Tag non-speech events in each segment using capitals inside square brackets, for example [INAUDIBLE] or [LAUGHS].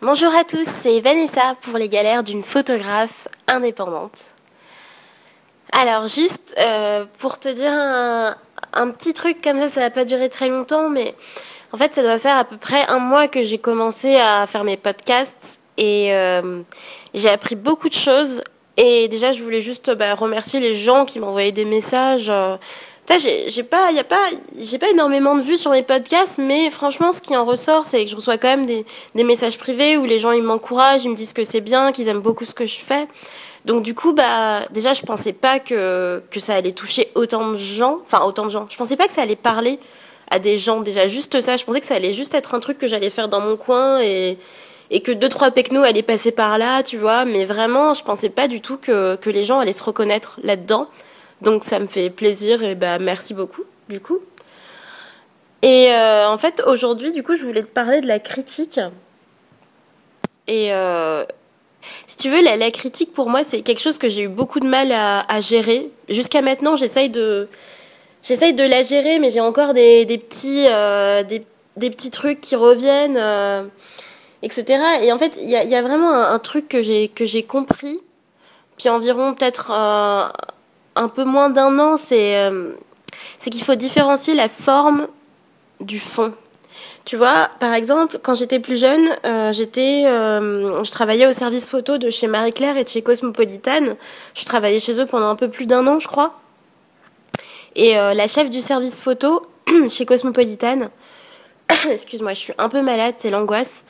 Bonjour à tous, c'est Vanessa pour les galères d'une photographe indépendante. Alors juste euh, pour te dire un, petit truc comme ça, ça va pas durer très longtemps, mais en fait ça doit faire à peu près un mois que j'ai commencé à faire mes podcasts et euh, j'ai appris beaucoup de choses. Et déjà je voulais juste bah, remercier les gens qui m'envoyaient des messages. Euh, j'ai pas, y a pas, j'ai pas énormément de vues sur mes podcasts, mais franchement, ce qui en ressort, c'est que je reçois quand même des, des messages privés où les gens ils m'encouragent, ils me disent que c'est bien, qu'ils aiment beaucoup ce que je fais. Donc du coup, bah déjà, je pensais pas que que ça allait toucher autant de gens, enfin autant de gens. Je pensais pas que ça allait parler à des gens. Déjà juste ça, je pensais que ça allait juste être un truc que j'allais faire dans mon coin et et que deux trois pecnos allaient passer par là, tu vois. Mais vraiment, je pensais pas du tout que que les gens allaient se reconnaître là-dedans. Donc ça me fait plaisir et bah merci beaucoup du coup. Et euh, en fait aujourd'hui du coup je voulais te parler de la critique. Et euh, si tu veux la, la, critique pour moi c'est quelque chose que j'ai eu beaucoup de mal à, gérer. Jusqu'à maintenant j'essaye de j'essaye de la gérer mais j'ai encore des, des petits euh, des, des, petits trucs qui reviennent etc. Et en fait il y a, vraiment un, un truc que j'ai que j'ai compris puis environ peut-être un peu moins d'un an, c'est euh, c'est qu'il faut différencier la forme du fond. Tu vois, par exemple, quand j'étais plus jeune, euh, euh, je travaillais au service photo de chez Marie Claire et de chez Cosmopolitan. Je travaillais chez eux pendant un peu plus d'un an, je crois. Et la chef du service photo [CLEARS THROAT] chez Cosmopolitan, [COUGHS] excuse-moi, je suis un peu malade, c'est l'angoisse.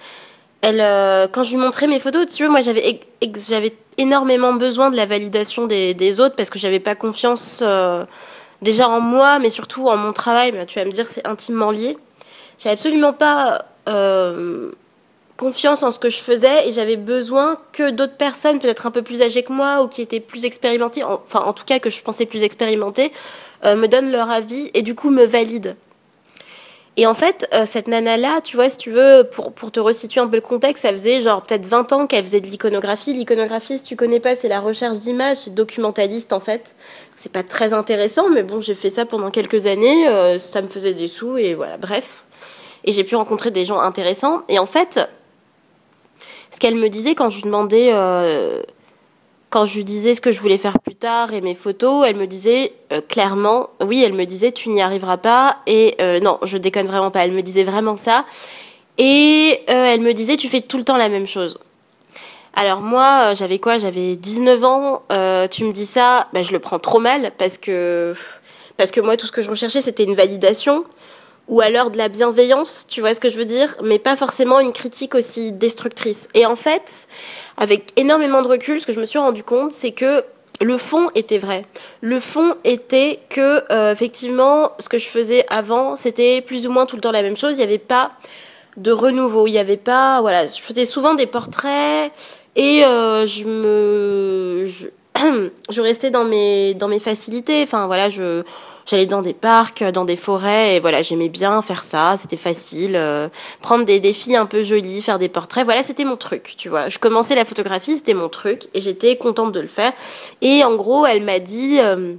Elle, quand je lui montrais mes photos, tu vois, moi j'avais, j'avais énormément besoin de la validation des, des autres parce que j'avais pas confiance euh, déjà en moi, mais surtout en mon travail. Mais tu vas me dire c'est intimement lié. J'avais absolument pas euh, confiance en ce que je faisais et j'avais besoin que d'autres personnes, peut-être un peu plus âgées que moi ou qui étaient plus expérimentées, enfin en tout cas que je pensais plus expérimentées, euh, me donnent leur avis et du coup me valident. Et en fait, euh, cette nana-là, tu vois, si tu veux, pour, pour te resituer un peu le contexte, ça faisait genre peut-être 20 ans qu'elle faisait de l'iconographie. L'iconographie, si tu connais pas, c'est la recherche d'images, c'est documentaliste en fait. C'est pas très intéressant, mais bon, j'ai fait ça pendant quelques années, euh, ça me faisait des sous et voilà, bref. Et j'ai pu rencontrer des gens intéressants. Et en fait, ce qu'elle me disait quand je lui demandais... Quand je lui disais ce que je voulais faire plus tard et mes photos, elle me disait euh, clairement, oui, elle me disait tu n'y arriveras pas et euh, non, je déconne vraiment pas, elle me disait vraiment ça et euh, elle me disait tu fais tout le temps la même chose. Alors moi, j'avais quoi? J'avais 19 ans, tu me dis ça, bah, je le prends trop mal parce que parce que moi tout ce que je recherchais c'était une validation ou alors de la bienveillance, tu vois ce que je veux dire, mais pas forcément une critique aussi destructrice. Et en fait, avec énormément de recul, ce que je me suis rendu compte, c'est que le fond était vrai. Le fond était que euh, effectivement, ce que je faisais avant, c'était plus ou moins tout le temps la même chose. Il n'y avait pas de renouveau. Il n'y avait pas, voilà, je faisais souvent des portraits et euh, je me, je, [CLEARS THROAT] je restais dans mes dans mes facilités. Enfin voilà, je j'allais dans des parcs, dans des forêts et voilà, j'aimais bien faire ça, c'était facile, euh, prendre des défis un peu jolis, faire des portraits, voilà, c'était mon truc, tu vois. Je commençais la photographie, c'était mon truc et j'étais contente de le faire. Et en gros, elle m'a dit euh,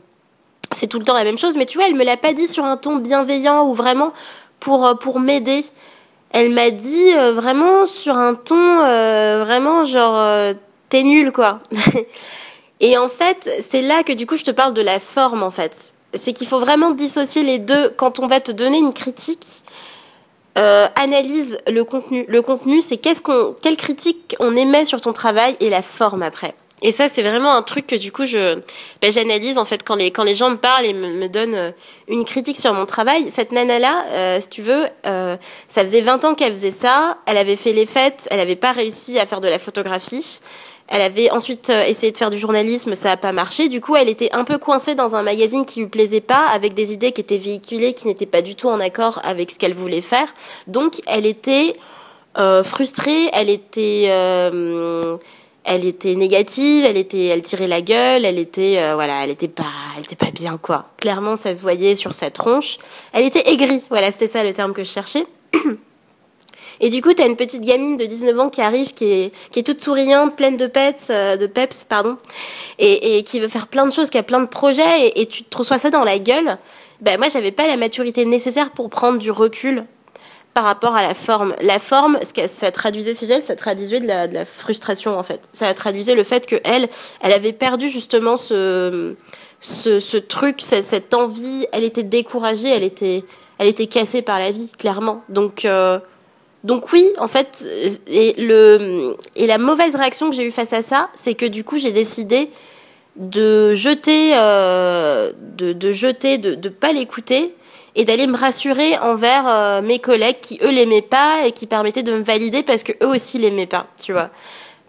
c'est tout le temps la même chose, mais tu vois, elle me l'a pas dit sur un ton bienveillant ou vraiment pour euh, pour m'aider. Elle m'a dit vraiment sur un ton vraiment genre t'es nul quoi. [LAUGHS] Et en fait, c'est là que du coup je te parle de la forme en fait. C'est qu'il faut vraiment dissocier les deux quand on va te donner une critique. Euh, analyse le contenu. Le contenu, c'est qu'est-ce qu'on, quelle critique on émet sur ton travail et la forme après. Et ça, c'est vraiment un truc que du coup, je, ben, j'analyse en fait quand les quand les gens me parlent et me, me donnent euh, une critique sur mon travail. Cette nana là, euh, si tu veux, euh, ça faisait 20 ans qu'elle faisait ça. Elle avait fait les fêtes, elle n'avait pas réussi à faire de la photographie. Elle avait ensuite euh, essayé de faire du journalisme, ça n'a pas marché. Du coup, elle était un peu coincée dans un magazine qui lui plaisait pas, avec des idées qui étaient véhiculées, qui n'étaient pas du tout en accord avec ce qu'elle voulait faire. Donc, elle était euh, frustrée, elle était, euh, elle était négative, elle était, elle tirait la gueule, elle était, euh, voilà, elle était pas, elle était pas bien quoi. Clairement, ça se voyait sur sa tronche. Elle était aigrie, voilà, c'était ça le terme que je cherchais. [CLEARS THROAT] Et du coup, t'as une petite gamine de 19 ans qui arrive, qui est, qui est toute souriante, pleine de peps, euh, de peps, pardon, et, qui veut faire plein de choses, qui a plein de projets, et, et tu te reçois ça dans la gueule. Ben moi, j'avais pas la maturité nécessaire pour prendre du recul par rapport à la forme. La forme, ce que ça traduisait elle, ça traduisait de la, frustration en fait. Ça traduisait le fait que elle, elle avait perdu justement ce, ce, truc, cette, cette envie. Elle était découragée, elle était, elle était cassée par la vie, clairement. Donc, euh, donc oui, en fait, et le et la mauvaise réaction que j'ai eue face à ça, c'est que du coup j'ai décidé de jeter, euh, de, de jeter, de de pas l'écouter et d'aller me rassurer envers euh, mes collègues qui eux l'aimaient pas et qui permettaient de me valider parce que eux aussi l'aimaient pas, tu vois.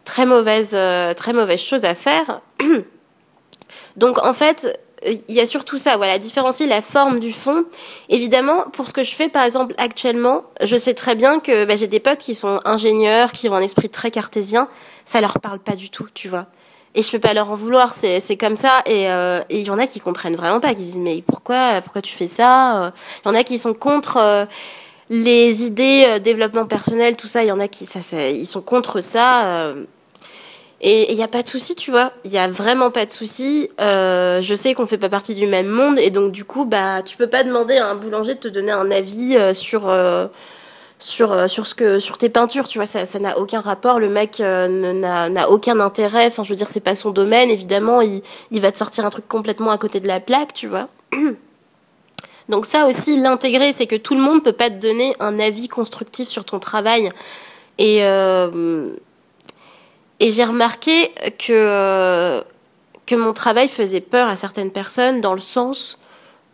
Très mauvaise, euh, très mauvaise chose à faire. [CLEARS THROAT] Donc en fait, il y a surtout ça, voilà, différencier la forme du fond. Évidemment, pour ce que je fais, par exemple, actuellement, je sais très bien que bah, j'ai des potes qui sont ingénieurs, qui ont un esprit très cartésien, ça leur parle pas du tout, tu vois. Et je peux pas leur en vouloir, c'est c'est comme ça. Et euh, il y en a qui comprennent vraiment pas, qui disent mais pourquoi pourquoi tu fais ça Il y en a qui sont contre euh, les idées euh, développement personnel, tout ça. Il y en a qui ça, ça ils sont contre ça. euh, et il n'y a pas de souci, tu vois. Il y a vraiment pas de souci. Euh, je sais qu'on fait pas partie du même monde et donc du coup, bah, tu peux pas demander à un boulanger de te donner un avis euh, sur euh, sur euh, sur ce que sur tes peintures, tu vois. Ça ça n'a aucun rapport. Le mec euh, n'a aucun intérêt. Enfin, je veux dire, c'est pas son domaine. Évidemment, il il va te sortir un truc complètement à côté de la plaque, tu vois. [CLEARS THROAT] Donc ça aussi, l'intégrer, c'est que tout le monde peut pas te donner un avis constructif sur ton travail. Et euh, et j'ai remarqué que, que mon travail faisait peur à certaines personnes dans le sens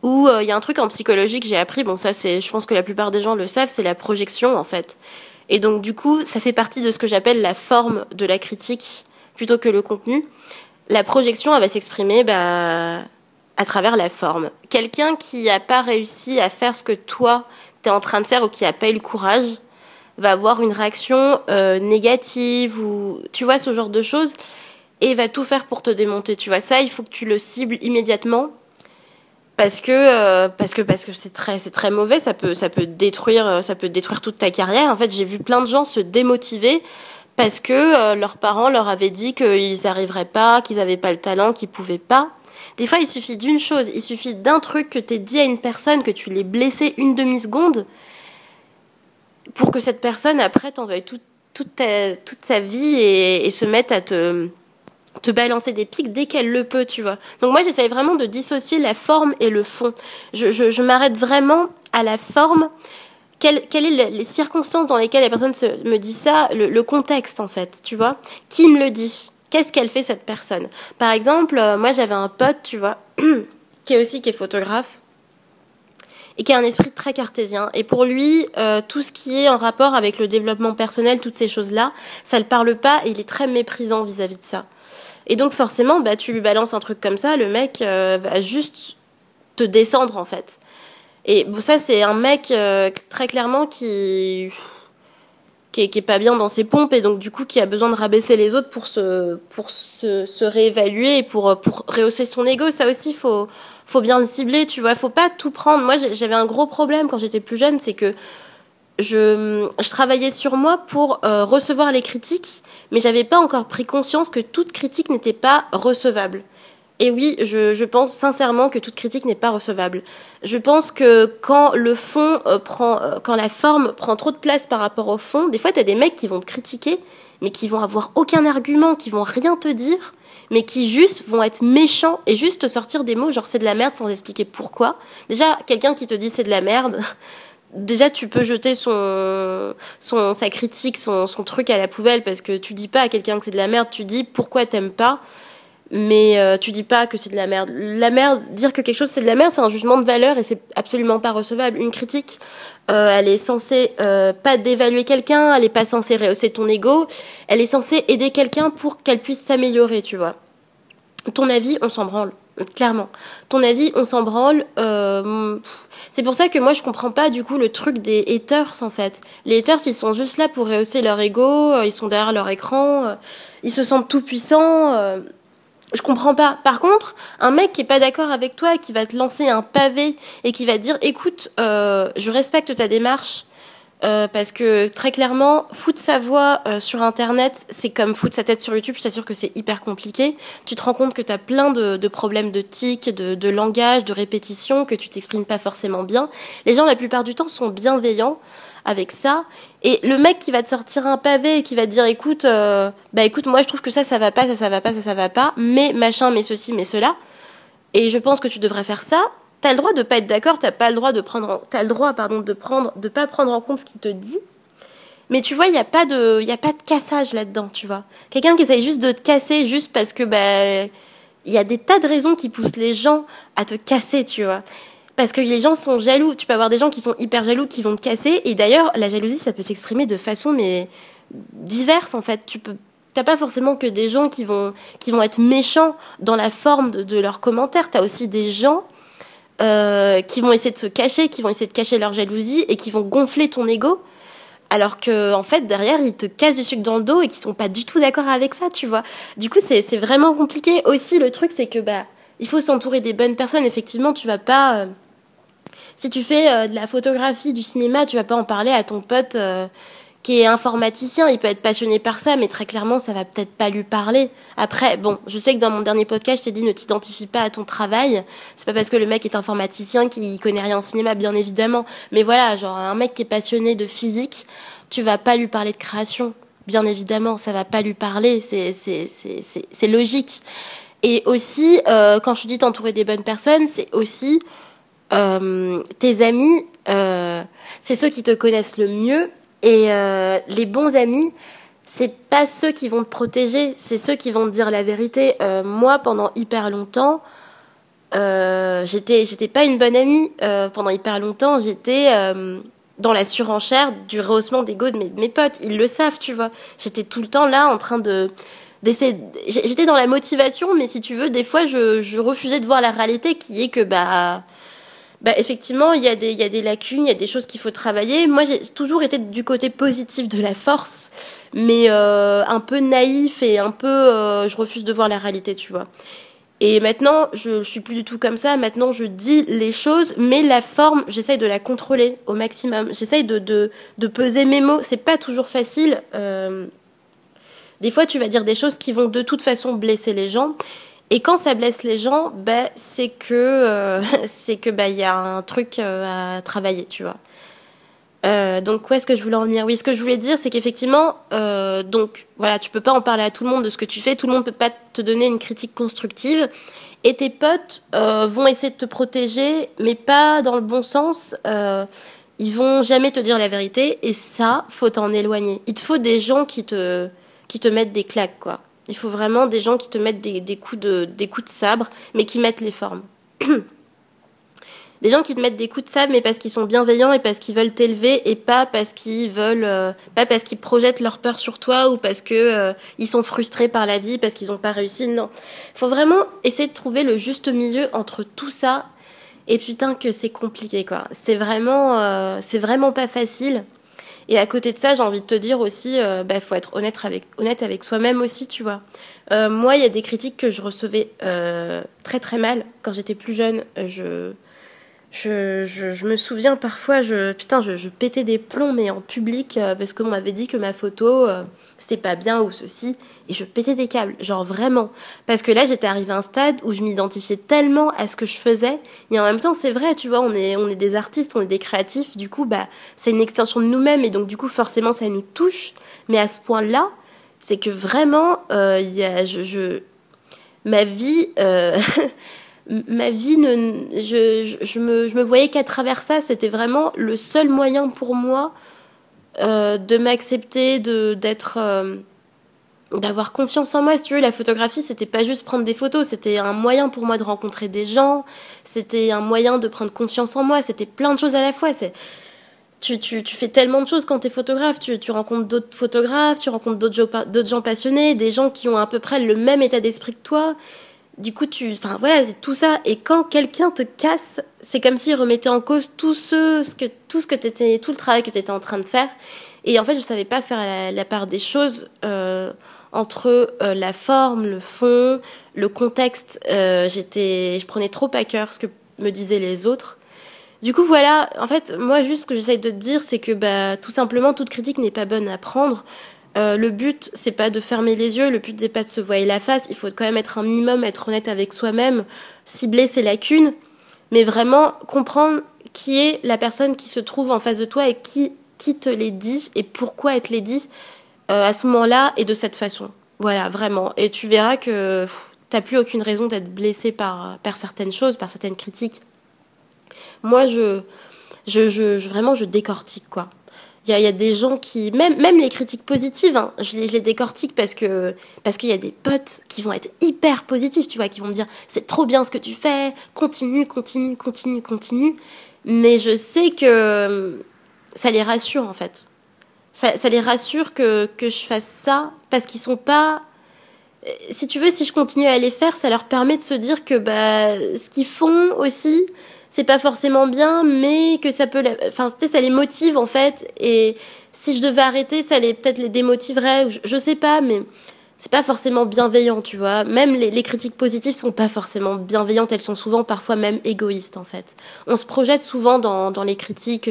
où euh, il y a un truc en psychologie que j'ai appris, bon ça c'est, je pense que la plupart des gens le savent, c'est la projection en fait. Et donc du coup, ça fait partie de ce que j'appelle la forme de la critique plutôt que le contenu. La projection, elle va s'exprimer bah, à travers la forme. Quelqu'un qui n'a pas réussi à faire ce que toi, t'es en train de faire ou qui n'a pas eu le courage, va avoir une réaction euh, négative ou tu vois ce genre de choses et va tout faire pour te démonter tu vois ça il faut que tu le cibles immédiatement parce que euh, parce que parce que c'est très c'est très mauvais ça peut ça peut détruire euh, ça peut détruire toute ta carrière. En fait j'ai vu plein de gens se démotiver parce que euh, leurs parents leur avaient dit qu'ils n'arriveraient pas qu'ils avaient pas le talent qu'ils pouvaient pas. Des fois il suffit d'une chose il suffit d'un truc que t'aies dit à une personne que tu l'aies blessé une demi seconde pour que cette personne après t'en veuille tout- toute, toute sa vie et se mette à te, te balancer des pics dès qu'elle le peut, tu vois. Donc moi j'essaye vraiment de dissocier la forme et le fond. Je, je, m'arrête vraiment à la forme. Quelles quelles est les circonstances dans lesquelles la personne me dit ça, le, contexte en fait, tu vois. Qui me le dit? Qu'est-ce qu'elle fait cette personne? Par exemple, euh, moi j'avais un pote, tu vois, [CLEARS THROAT] qui est aussi qui est photographe et qui a un esprit très cartésien. Et pour lui, euh, tout ce qui est en rapport avec le développement personnel, toutes ces choses-là, ça le parle pas et il est très méprisant vis-à-vis de ça. Et donc forcément, bah tu lui balances un truc comme ça, le mec euh, va juste te descendre en fait. Et bon, ça c'est un mec euh, très clairement qui qui est, pas bien dans ses pompes et donc du coup qui a besoin de rabaisser les autres pour se pour se, réévaluer et pour pour rehausser son ego. Ça aussi faut faut bien le cibler, tu vois. Faut pas tout prendre. Moi j'avais un gros problème quand j'étais plus jeune, c'est que je, je travaillais sur moi pour euh, recevoir les critiques, mais j'avais pas encore pris conscience que toute critique n'était pas recevable. Et oui, je, je pense sincèrement que toute critique n'est pas recevable. Je pense que quand le fond euh, prend, euh, quand la forme prend trop de place par rapport au fond, des fois t'as des mecs qui vont te critiquer, mais qui vont avoir aucun argument, qui vont rien te dire, mais qui juste vont être méchants et juste te sortir des mots genre c'est de la merde sans expliquer pourquoi. Déjà, quelqu'un qui te dit c'est de la merde, déjà tu peux jeter son, son sa critique, son, son truc à la poubelle parce que tu dis pas à quelqu'un que c'est de la merde, tu dis pourquoi t'aimes pas, mais euh, tu dis pas que c'est de la merde. La merde, dire que quelque chose c'est de la merde, c'est un jugement de valeur et c'est absolument pas recevable. Une critique, euh, elle est censée euh, pas dévaluer quelqu'un, elle est pas censée rehausser ton ego, elle est censée aider quelqu'un pour qu'elle puisse s'améliorer, tu vois. Ton avis, on s'en branle. Clairement. Ton avis, on s'en branle. Euh, c'est pour ça que moi, je comprends pas du coup le truc des haters en fait. Les haters, ils sont juste là pour rehausser leur ego, euh, ils sont derrière leur écran, euh, ils se sentent tout puissants. euh, je comprends pas. Par contre, un mec qui est pas d'accord avec toi, qui va te lancer un pavé et qui va te dire, écoute, euh, je respecte ta démarche. Euh, parce que très clairement, foutre sa voix euh, sur Internet, c'est comme foutre sa tête sur YouTube. Je t'assure que c'est hyper compliqué. Tu te rends compte que tu as plein de, de problèmes de tic, de, de langage, de répétition, que tu t'exprimes pas forcément bien. Les gens, la plupart du temps, sont bienveillants. avec ça. Et le mec qui va te sortir un pavé et qui va te dire écoute, euh, bah écoute, moi je trouve que ça, ça va pas, ça, ça va pas, ça, ça va pas, mais machin, mais ceci, mais cela. Et je pense que tu devrais faire ça. T'as le droit de pas être d'accord, t'as pas le droit de prendre, t'as le droit, pardon, de prendre, de pas prendre en compte ce qu'il te dit. Mais tu vois, il n'y a pas de, il a pas de cassage là-dedans, tu vois. Quelqu'un qui essaye juste de te casser juste parce que, bah, il y a des tas de raisons qui poussent les gens à te casser, tu vois. Parce que les gens sont jaloux. Tu peux avoir des gens qui sont hyper jaloux, qui vont te casser. Et d'ailleurs, la jalousie, ça peut s'exprimer de façon, mais diverses, en fait. Tu peux, t'as pas forcément que des gens qui vont, qui vont être méchants dans la forme de, de leurs commentaires. T'as aussi des gens, euh, qui vont essayer de se cacher, qui vont essayer de cacher leur jalousie et qui vont gonfler ton ego. Alors que en fait derrière ils te cassent du sucre dans le dos et qu'ils sont pas du tout d'accord avec ça tu vois. Du coup c'est c'est vraiment compliqué. Aussi le truc c'est que bah il faut s'entourer des bonnes personnes. Effectivement tu vas pas euh, si tu fais euh, de la photographie du cinéma tu vas pas en parler à ton pote qui est informaticien, il peut être passionné par ça, mais très clairement, ça va peut-être pas lui parler. Après, bon, je sais que dans mon dernier podcast, je t'ai dit ne t'identifie pas à ton travail. C'est pas parce que le mec est informaticien qu'il connaît rien en cinéma, bien évidemment. Mais voilà, genre un mec qui est passionné de physique, tu vas pas lui parler de création. Bien évidemment, ça va pas lui parler. C'est logique. Et aussi, euh, quand je dis t'entourer des bonnes personnes, c'est aussi euh, tes amis. Euh, c'est ceux qui te connaissent le mieux et euh, les bons amis, c'est pas ceux qui vont te protéger, c'est ceux qui vont te dire la vérité. Euh, moi, pendant hyper longtemps, euh, j'étais pas une bonne amie. Pendant hyper longtemps, j'étais dans la surenchère du rehaussement d'ego de mes, de mes potes. Ils le savent, tu vois. J'étais tout le temps là en train de d'essayer. J'étais dans la motivation, mais si tu veux, des fois, je, je refusais de voir la réalité qui est que bah bah, effectivement, il y, a des, y a des lacunes, il y a des choses qu'il faut travailler. Moi, j'ai toujours été du côté positif de la force, mais euh, un peu naïf et un peu, euh, je refuse de voir la réalité, tu vois. Et maintenant, je suis plus du tout comme ça. Maintenant, je dis les choses, mais la forme, j'essaye de la contrôler au maximum. J'essaye de, de, de peser mes mots. C'est pas toujours facile. Euh, des fois, tu vas dire des choses qui vont de toute façon blesser les gens. Et quand ça blesse les gens, ben c'est que euh, [LAUGHS] c'est que bah il y a un truc euh, à travailler, tu vois. Euh, donc où est-ce que je voulais en venir Oui, ce que je voulais dire, c'est qu'effectivement, donc voilà, tu peux pas en parler à tout le monde de ce que tu fais. Tout le monde peut pas te donner une critique constructive. Et tes potes vont essayer de te protéger, mais pas dans le bon sens. Ils vont jamais te dire la vérité. Et ça, faut t'en éloigner. Il te faut des gens qui te qui te mettent des claques, quoi. Il faut vraiment des gens qui te mettent des, coups, de, sabre, mais qui mettent les formes. des gens qui te mettent des coups de sabre, mais parce qu'ils sont bienveillants et parce qu'ils veulent t'élever et pas parce qu'ils veulent, euh, pas parce qu'ils projettent leur peur sur toi ou parce que euh, ils sont frustrés par la vie, parce qu'ils n'ont pas réussi. Non, faut vraiment essayer de trouver le juste milieu entre tout ça. Et putain que c'est compliqué quoi. C'est vraiment, euh, c'est vraiment pas facile. Et à côté de ça, j'ai envie de te dire aussi, euh, bah, faut être honnête avec, honnête avec soi-même aussi, tu vois. Euh, moi, il y a des critiques que je recevais euh, très très mal quand j'étais plus jeune. Je, je, je, je, me souviens parfois, je, putain, je, je pétais des plombs, mais en public, euh, parce qu'on m'avait dit que ma photo, euh, c'était pas bien ou ceci. Et je pétais des câbles, genre vraiment. Parce que là, j'étais arrivée à un stade où je m'identifiais tellement à ce que je faisais. Et en même temps, c'est vrai, tu vois, on est, on est des artistes, on est des créatifs. Du coup, bah, c'est une extension de nous-mêmes. Et donc, du coup, forcément, ça nous touche. Mais à ce point-là, c'est que vraiment, euh, y a, je, ma vie, euh, [LAUGHS] ma vie, ne, je, je, me, je me voyais qu'à travers ça. C'était vraiment le seul moyen pour moi euh, de m'accepter, de, d'être, euh, d'avoir confiance en moi. Si tu veux, la photographie, c'était pas juste prendre des photos, c'était un moyen pour moi de rencontrer des gens, c'était un moyen de prendre confiance en moi, c'était plein de choses à la fois. C'est, tu, tu, tu fais tellement de choses quand tu es photographe. Tu, tu rencontres d'autres photographes, tu rencontres d'autres gens passionnés, des gens qui ont à peu près le même état d'esprit que toi. Du coup, tu, enfin voilà, c'est tout ça. Et quand quelqu'un te casse, c'est comme s'il remettait en cause tout ce, que, tout ce que t'étais, tout le travail que tu étais en train de faire. Et en fait, je savais pas faire la, la part des choses. Euh, entre euh, la forme, le fond, le contexte. Euh, j'étais, je prenais trop à cœur ce que me disaient les autres. Du coup, voilà. En fait, moi, juste ce que j'essaye de te dire, c'est que, bah, tout simplement, toute critique n'est pas bonne à prendre. Euh, le but, c'est pas de fermer les yeux. Le but, c'est pas de se voiler la face. Il faut quand même être un minimum, être honnête avec soi-même, cibler ses lacunes, mais vraiment comprendre qui est la personne qui se trouve en face de toi et qui qui te les dit et pourquoi elle te les dit à ce moment-là et de cette façon. Voilà, vraiment. Et tu verras que t'as plus aucune raison d'être blessé par, par certaines choses, par certaines critiques. Moi, je, je, je, vraiment, je décortique, quoi. Il y a, y a, des gens qui, même, même les critiques positives, hein, je, les, je les décortique parce que parce qu'il y a des potes qui vont être hyper positifs, tu vois, qui vont me dire c'est trop bien ce que tu fais, continue, continue, continue, continue. Mais je sais que ça les rassure en fait. Ça, les rassure que, que je fasse ça parce qu'ils sont pas si tu veux, si je continue à les faire, ça leur permet de se dire que bah, ce qu'ils font aussi, c'est pas forcément bien, mais que ça peut, enfin, tu sais, ça les motive en fait. Et si je devais arrêter, ça les peut-être les démotiverait. Je, je, sais pas, mais c'est pas forcément bienveillant, tu vois. Même les, les, critiques positives sont pas forcément bienveillantes. Elles sont souvent, parfois même égoïstes en fait. On se projette souvent dans, dans les critiques.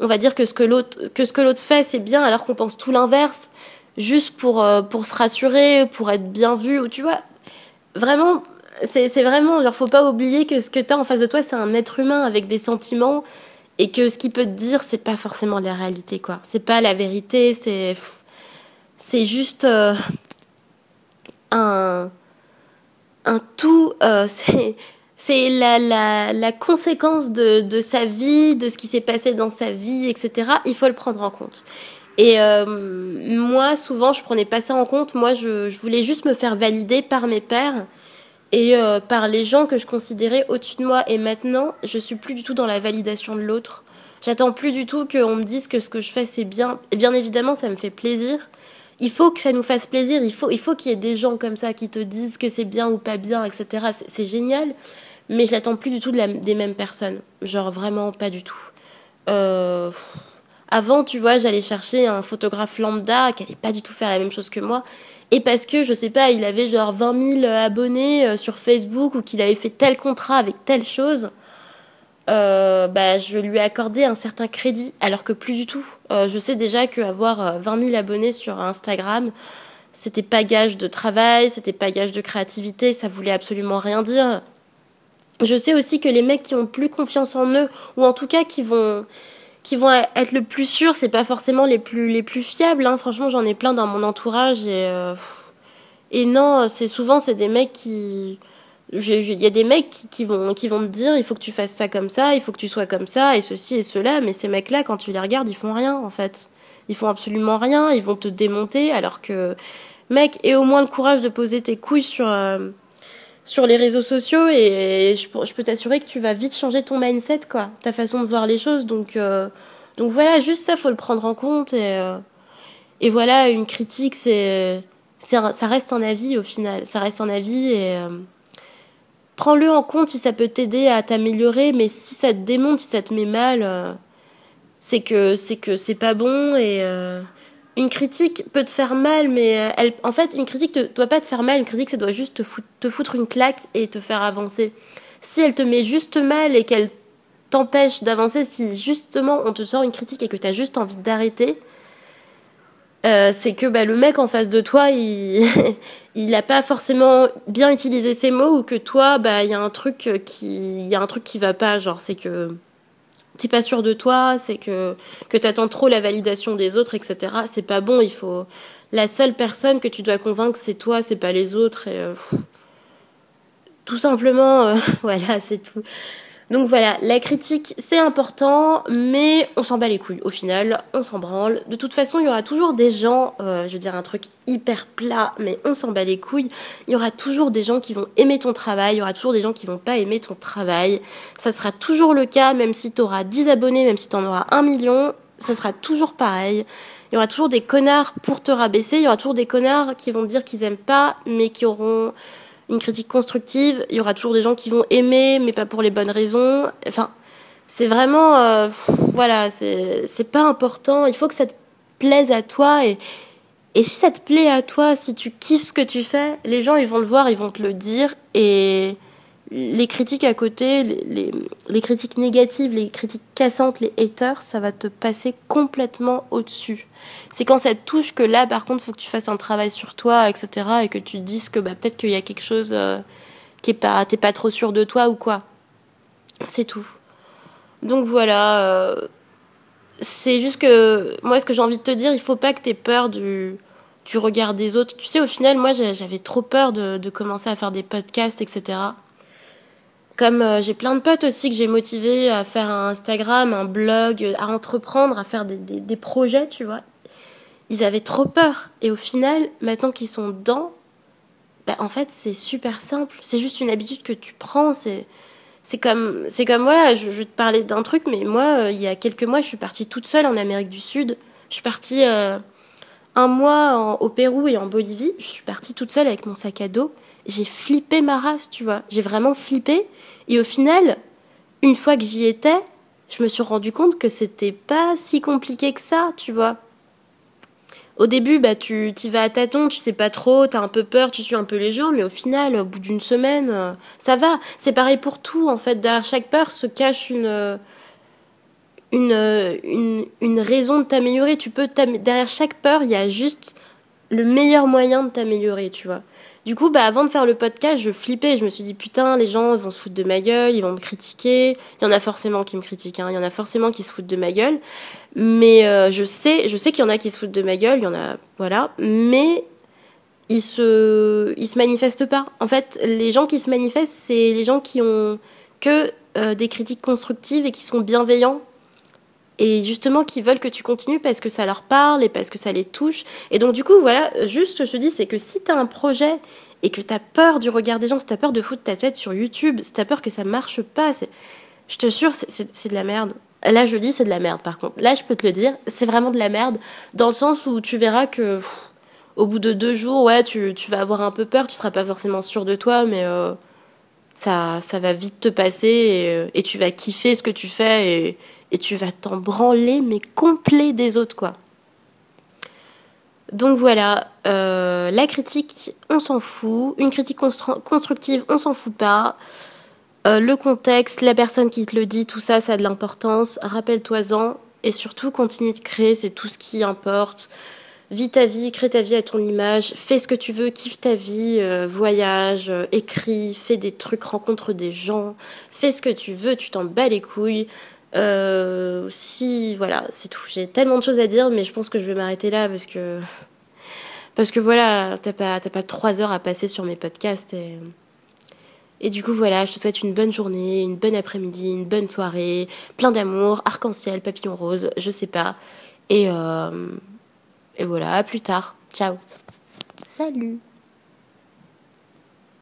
On va dire que ce que l'autre que ce que l'autre fait, c'est bien, alors qu'on pense tout l'inverse, juste pour euh, pour se rassurer, pour être bien vu. Ou tu vois, vraiment c'est vraiment, genre, faut pas oublier que ce que tu as en face de toi, c'est un être humain avec des sentiments et que ce qu'il peut te dire, c'est pas forcément la réalité, quoi. C'est pas la vérité, c'est. C'est juste euh, un. Un tout. Euh, [LAUGHS] c'est. C'est la, la, la conséquence de, de sa vie, de ce qui s'est passé dans sa vie, etc. Il faut le prendre en compte. Et euh, moi, souvent, je prenais pas ça en compte. Moi, je, je voulais juste me faire valider par mes pères et euh, par les gens que je considérais au-dessus de moi. Et maintenant, je suis plus du tout dans la validation de l'autre. J'attends plus du tout qu'on me dise que ce que je fais c'est bien. Et bien évidemment, ça me fait plaisir. Il faut que ça nous fasse plaisir. Il faut, il faut qu'il y ait des gens comme ça qui te disent que c'est bien ou pas bien, etc. C'est génial. Mais je n'attends plus du tout des mêmes personnes. Genre vraiment pas du tout. Euh, avant, tu vois, j'allais chercher un photographe lambda qui allait pas du tout faire la même chose que moi et parce que je sais pas, il avait genre 20 000 abonnés euh, sur Facebook ou qu'il avait fait tel contrat avec telle chose, euh, bah je lui ai accordé un certain crédit, alors que plus du tout. Euh, je sais déjà qu'avoir 20 000 abonnés sur Instagram, c'était pas gage de travail, c'était pas gage de créativité, ça voulait absolument rien dire. Je sais aussi que les mecs qui ont plus confiance en eux, ou en tout cas qui vont qui vont être le plus sûrs, c'est pas forcément les plus les plus fiables. Hein. Franchement, j'en ai plein dans mon entourage et euh, et non, c'est souvent c'est des mecs qui il y a des mecs qui, vont qui vont me dire il faut que tu fasses ça comme ça, il faut que tu sois comme ça et ceci et cela, mais ces mecs-là quand tu les regardes, ils font rien en fait. Ils font absolument rien, ils vont te démonter alors que mec, aie au moins le courage de poser tes couilles sur euh, sur les réseaux sociaux et je, peux t'assurer que tu vas vite changer ton mindset, quoi, ta façon de voir les choses. Donc, euh, donc voilà, juste ça, faut le prendre en compte. Et, euh, et voilà, une critique, c'est, ça reste un avis au final. Ça reste un avis euh, prends-le en compte si ça peut t'aider à t'améliorer. Mais si ça te démonte, si ça te met mal, c'est que c'est que c'est pas bon et une critique peut te faire mal, mais euh, elle, en fait, une critique ne doit pas te faire mal. Une critique, ça doit juste te foutre, une claque et te faire avancer. Si elle te met juste mal et qu'elle t'empêche d'avancer, si justement on te sort une critique et que tu as juste envie d'arrêter, euh, c'est que bah, le mec en face de toi, il [LAUGHS] il a pas forcément bien utilisé ses mots ou que toi, bah il y a un truc qui il y un truc qui va pas, genre c'est que t'es pas sûr de toi, c'est que que t'attends trop la validation des autres, etc. C'est pas bon. Il faut la seule personne que tu dois convaincre, c'est toi, c'est pas les autres. Et euh, tout simplement, euh, [LAUGHS] voilà, c'est tout. Donc voilà, la critique c'est important, mais on s'en bat les couilles au final, on s'en branle. De toute façon, il y aura toujours des gens, euh, je veux dire un truc hyper plat, mais on s'en bat les couilles. Il y aura toujours des gens qui vont aimer ton travail, il y aura toujours des gens qui vont pas aimer ton travail. Ça sera toujours le cas, même si tu auras 10 abonnés, même si tu en auras un million, ça sera toujours pareil. Il y aura toujours des connards pour te rabaisser, il y aura toujours des connards qui vont dire qu'ils aiment pas, mais qui auront une critique constructive. Il y aura toujours des gens qui vont aimer, mais pas pour les bonnes raisons. Enfin, c'est vraiment, euh, voilà, c'est pas important. Il faut que ça te plaise à toi et et si ça te plaît à toi, si tu kiffes ce que tu fais, les gens ils vont le voir, ils vont te le dire et les critiques à côté, les, critiques négatives, les critiques cassantes, les haters, ça va te passer complètement au-dessus. C'est quand ça te touche que là, par contre, faut que tu fasses un travail sur toi, etc. et que tu te dises que bah, peut-être qu'il y a quelque chose euh, qui est pas, t'es pas trop sûr de toi ou quoi. C'est tout. Donc voilà. Euh, c'est juste que moi, ce que j'ai envie de te dire, il faut pas que tu aies peur du, regard des autres. Tu sais, au final, moi, j'avais trop peur de commencer à faire des podcasts, etc. Comme euh, j'ai plein de potes aussi que j'ai motivés à faire un Instagram, un blog, à entreprendre, à faire des, des, projets, tu vois. Ils avaient trop peur. Et au final, maintenant qu'ils sont dedans, bah, en fait, c'est super simple. C'est juste une habitude que tu prends. C'est, comme, c'est comme moi, je, vais te parler d'un truc, mais moi, euh, il y a quelques mois, je suis partie toute seule en Amérique du Sud. Je suis partie euh, un mois au Pérou et en Bolivie. Je suis partie toute seule avec mon sac à dos. J'ai flippé ma race, tu vois. J'ai vraiment flippé. Et au final, une fois que j'y étais, je me suis rendu compte que c'était pas si compliqué que ça, tu vois au début, bah, tu y vas à tâtons, tu sais pas trop, t'as un peu peur, tu suis un peu les gens, mais au final, au bout d'une semaine, euh, ça va. C'est pareil pour tout, en fait. Derrière chaque peur se cache une, une, une, une raison de t'améliorer. Tu peux derrière chaque peur, il y a juste le meilleur moyen de t'améliorer, tu vois. Du coup, bah, avant de faire le podcast, je flippais. Je me suis dit, putain, les gens vont se foutre de ma gueule, ils vont me critiquer. Il y en a forcément qui me critiquent, hein. il y en a forcément qui se foutent de ma gueule. Mais euh, je sais, je sais qu'il y en a qui se foutent de ma gueule, il y en a, voilà. Mais ils se, se manifestent pas. En fait, les gens qui se manifestent, c'est les gens qui ont que euh, des critiques constructives et qui sont bienveillants et justement qui veulent que tu continues parce que ça leur parle et parce que ça les touche. Et donc du coup, voilà, juste je te dis, c'est que si tu as un projet et que tu as peur du regard des gens, si tu as peur de foutre ta tête sur YouTube, si tu as peur que ça marche pas, je te jure, c'est de la merde. Là, je dis c'est de la merde par contre. Là, je peux te le dire, c'est vraiment de la merde dans le sens où tu verras que au bout de deux jours, ouais, tu, tu, vas avoir un peu peur, tu seras pas forcément sûr de toi, mais euh, ça, ça va vite te passer et, euh, et tu vas kiffer ce que tu fais et tu vas t'en branler, mais complet des autres, quoi. Donc voilà, euh, la critique, on s'en fout. Une critique constructive, on s'en fout pas. Euh, le contexte, la personne qui te le dit, tout ça, ça a de l'importance. Rappelle-toi-en. Et surtout, continue de créer, c'est tout ce qui importe. Vis ta vie, crée ta vie à ton image, fais ce que tu veux, kiffe ta vie, euh, voyage, écris, fais des trucs, rencontre des gens, fais ce que tu veux, tu t'en bats les couilles. Euh, si, voilà, c'est tout. J'ai tellement de choses à dire, mais je pense que je vais m'arrêter là parce que. Parce que voilà, t'as pas, t'as pas trois heures à passer sur mes podcasts. Et, et du coup, voilà, je te souhaite une bonne journée, une bonne après-midi, une bonne soirée, plein d'amour, arc-en-ciel, papillon rose, je sais pas. Et, euh, et voilà, à plus tard. Ciao. Salut.